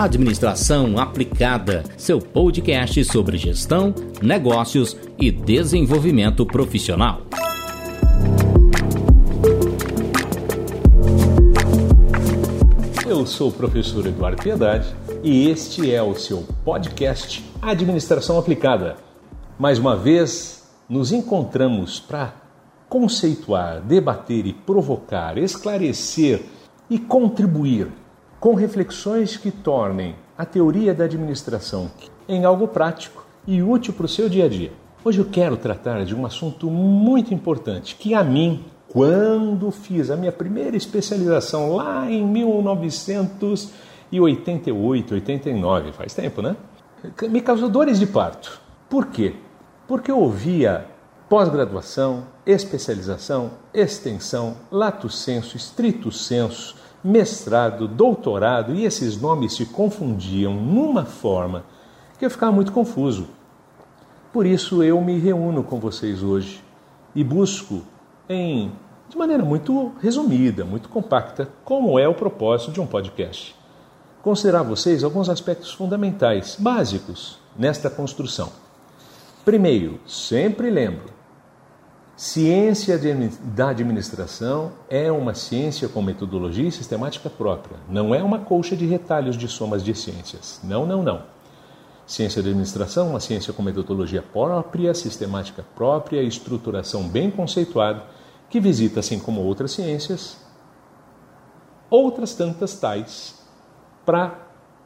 Administração Aplicada, seu podcast sobre gestão, negócios e desenvolvimento profissional. Eu sou o professor Eduardo Piedade e este é o seu podcast Administração Aplicada. Mais uma vez, nos encontramos para conceituar, debater e provocar, esclarecer e contribuir com reflexões que tornem a teoria da administração em algo prático e útil para o seu dia a dia. Hoje eu quero tratar de um assunto muito importante que a mim, quando fiz a minha primeira especialização lá em 1988, 89, faz tempo, né? Me causou dores de parto. Por quê? Porque eu ouvia pós-graduação, especialização, extensão, lato senso, estrito senso, mestrado, doutorado, e esses nomes se confundiam numa forma que eu ficava muito confuso. Por isso eu me reúno com vocês hoje e busco em de maneira muito resumida, muito compacta, como é o propósito de um podcast. Considerar vocês alguns aspectos fundamentais, básicos nesta construção. Primeiro, sempre lembro, Ciência da administração é uma ciência com metodologia e sistemática própria. Não é uma colcha de retalhos de somas de ciências. Não, não, não. Ciência da administração é uma ciência com metodologia própria, sistemática própria, estruturação bem conceituada, que visita, assim como outras ciências, outras tantas tais, para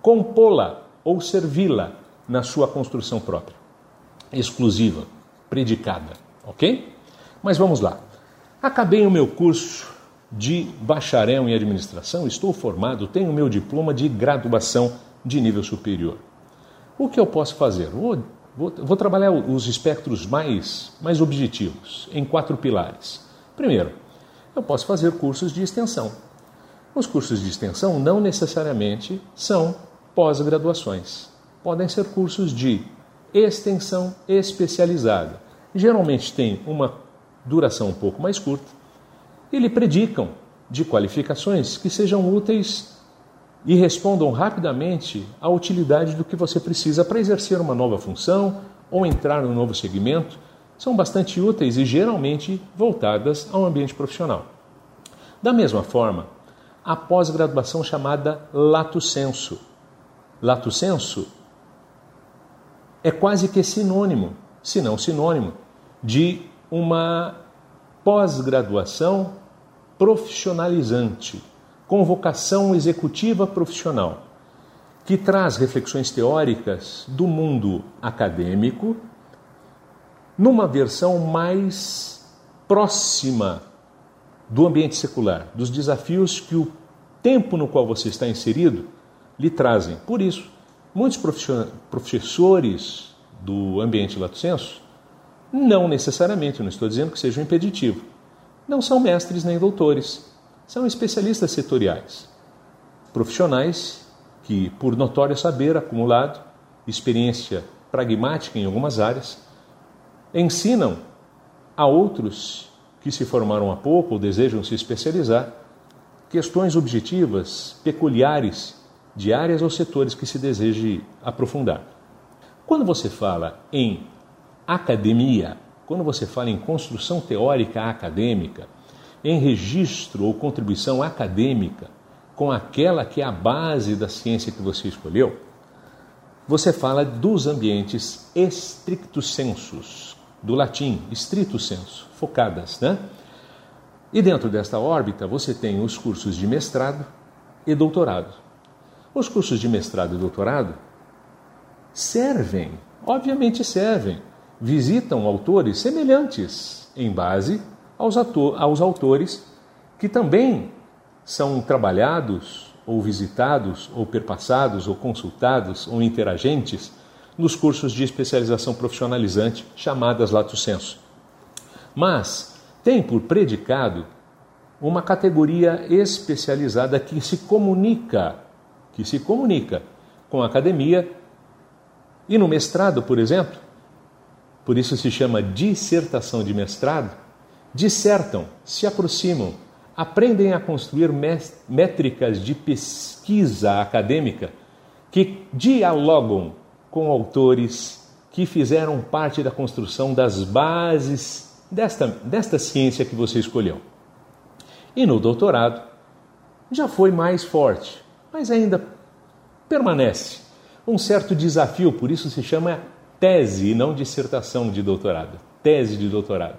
compô-la ou servi-la na sua construção própria, exclusiva, predicada, ok? Mas vamos lá. Acabei o meu curso de bacharel em administração, estou formado, tenho meu diploma de graduação de nível superior. O que eu posso fazer? Vou, vou, vou trabalhar os espectros mais, mais objetivos em quatro pilares. Primeiro, eu posso fazer cursos de extensão. Os cursos de extensão não necessariamente são pós-graduações. Podem ser cursos de extensão especializada. Geralmente tem uma duração um pouco mais curta, e lhe predicam de qualificações que sejam úteis e respondam rapidamente à utilidade do que você precisa para exercer uma nova função ou entrar num novo segmento. São bastante úteis e geralmente voltadas ao ambiente profissional. Da mesma forma, a pós-graduação chamada Lato Senso. Lato Senso é quase que sinônimo, se não sinônimo, de uma pós-graduação profissionalizante, com vocação executiva profissional, que traz reflexões teóricas do mundo acadêmico numa versão mais próxima do ambiente secular, dos desafios que o tempo no qual você está inserido lhe trazem. Por isso, muitos professores do ambiente lato senso não necessariamente, não estou dizendo que seja um impeditivo. Não são mestres nem doutores, são especialistas setoriais, profissionais que, por notório saber acumulado, experiência pragmática em algumas áreas, ensinam a outros que se formaram há pouco ou desejam se especializar questões objetivas, peculiares de áreas ou setores que se deseje aprofundar. Quando você fala em academia, quando você fala em construção teórica acadêmica, em registro ou contribuição acadêmica com aquela que é a base da ciência que você escolheu, você fala dos ambientes stricto sensus, do latim strito sensu, focadas, né? E dentro desta órbita você tem os cursos de mestrado e doutorado. Os cursos de mestrado e doutorado servem, obviamente servem, visitam autores semelhantes em base aos, aos autores que também são trabalhados ou visitados ou perpassados ou consultados ou interagentes nos cursos de especialização profissionalizante chamadas lato sensu. Mas tem por predicado uma categoria especializada que se comunica, que se comunica com a academia e no mestrado, por exemplo, por isso se chama dissertação de mestrado, dissertam, se aproximam, aprendem a construir métricas de pesquisa acadêmica que dialogam com autores que fizeram parte da construção das bases desta, desta ciência que você escolheu. E no doutorado já foi mais forte, mas ainda permanece um certo desafio, por isso se chama tese e não dissertação de doutorado, tese de doutorado.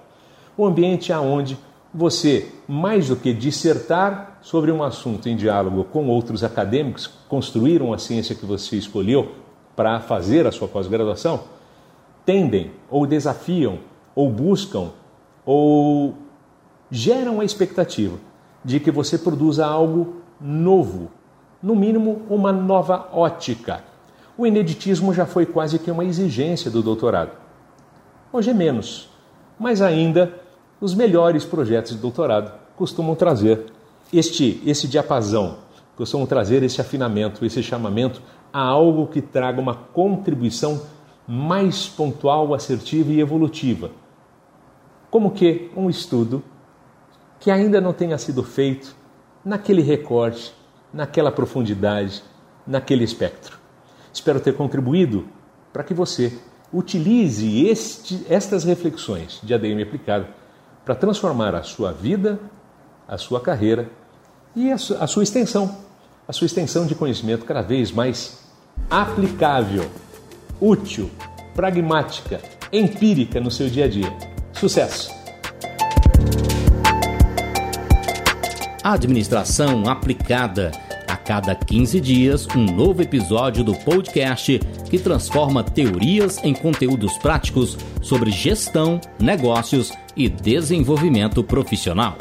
O ambiente aonde você, mais do que dissertar sobre um assunto em diálogo com outros acadêmicos, construíram a ciência que você escolheu para fazer a sua pós-graduação, tendem ou desafiam ou buscam ou geram a expectativa de que você produza algo novo, no mínimo uma nova ótica. O ineditismo já foi quase que uma exigência do doutorado. Hoje é menos, mas ainda os melhores projetos de doutorado costumam trazer este, esse diapasão, costumam trazer esse afinamento, esse chamamento a algo que traga uma contribuição mais pontual, assertiva e evolutiva. Como que um estudo que ainda não tenha sido feito naquele recorte, naquela profundidade, naquele espectro. Espero ter contribuído para que você utilize este, estas reflexões de ADM aplicado para transformar a sua vida, a sua carreira e a sua, a sua extensão, a sua extensão de conhecimento cada vez mais aplicável, útil, pragmática, empírica no seu dia a dia. Sucesso! Administração aplicada. Cada 15 dias, um novo episódio do podcast que transforma teorias em conteúdos práticos sobre gestão, negócios e desenvolvimento profissional.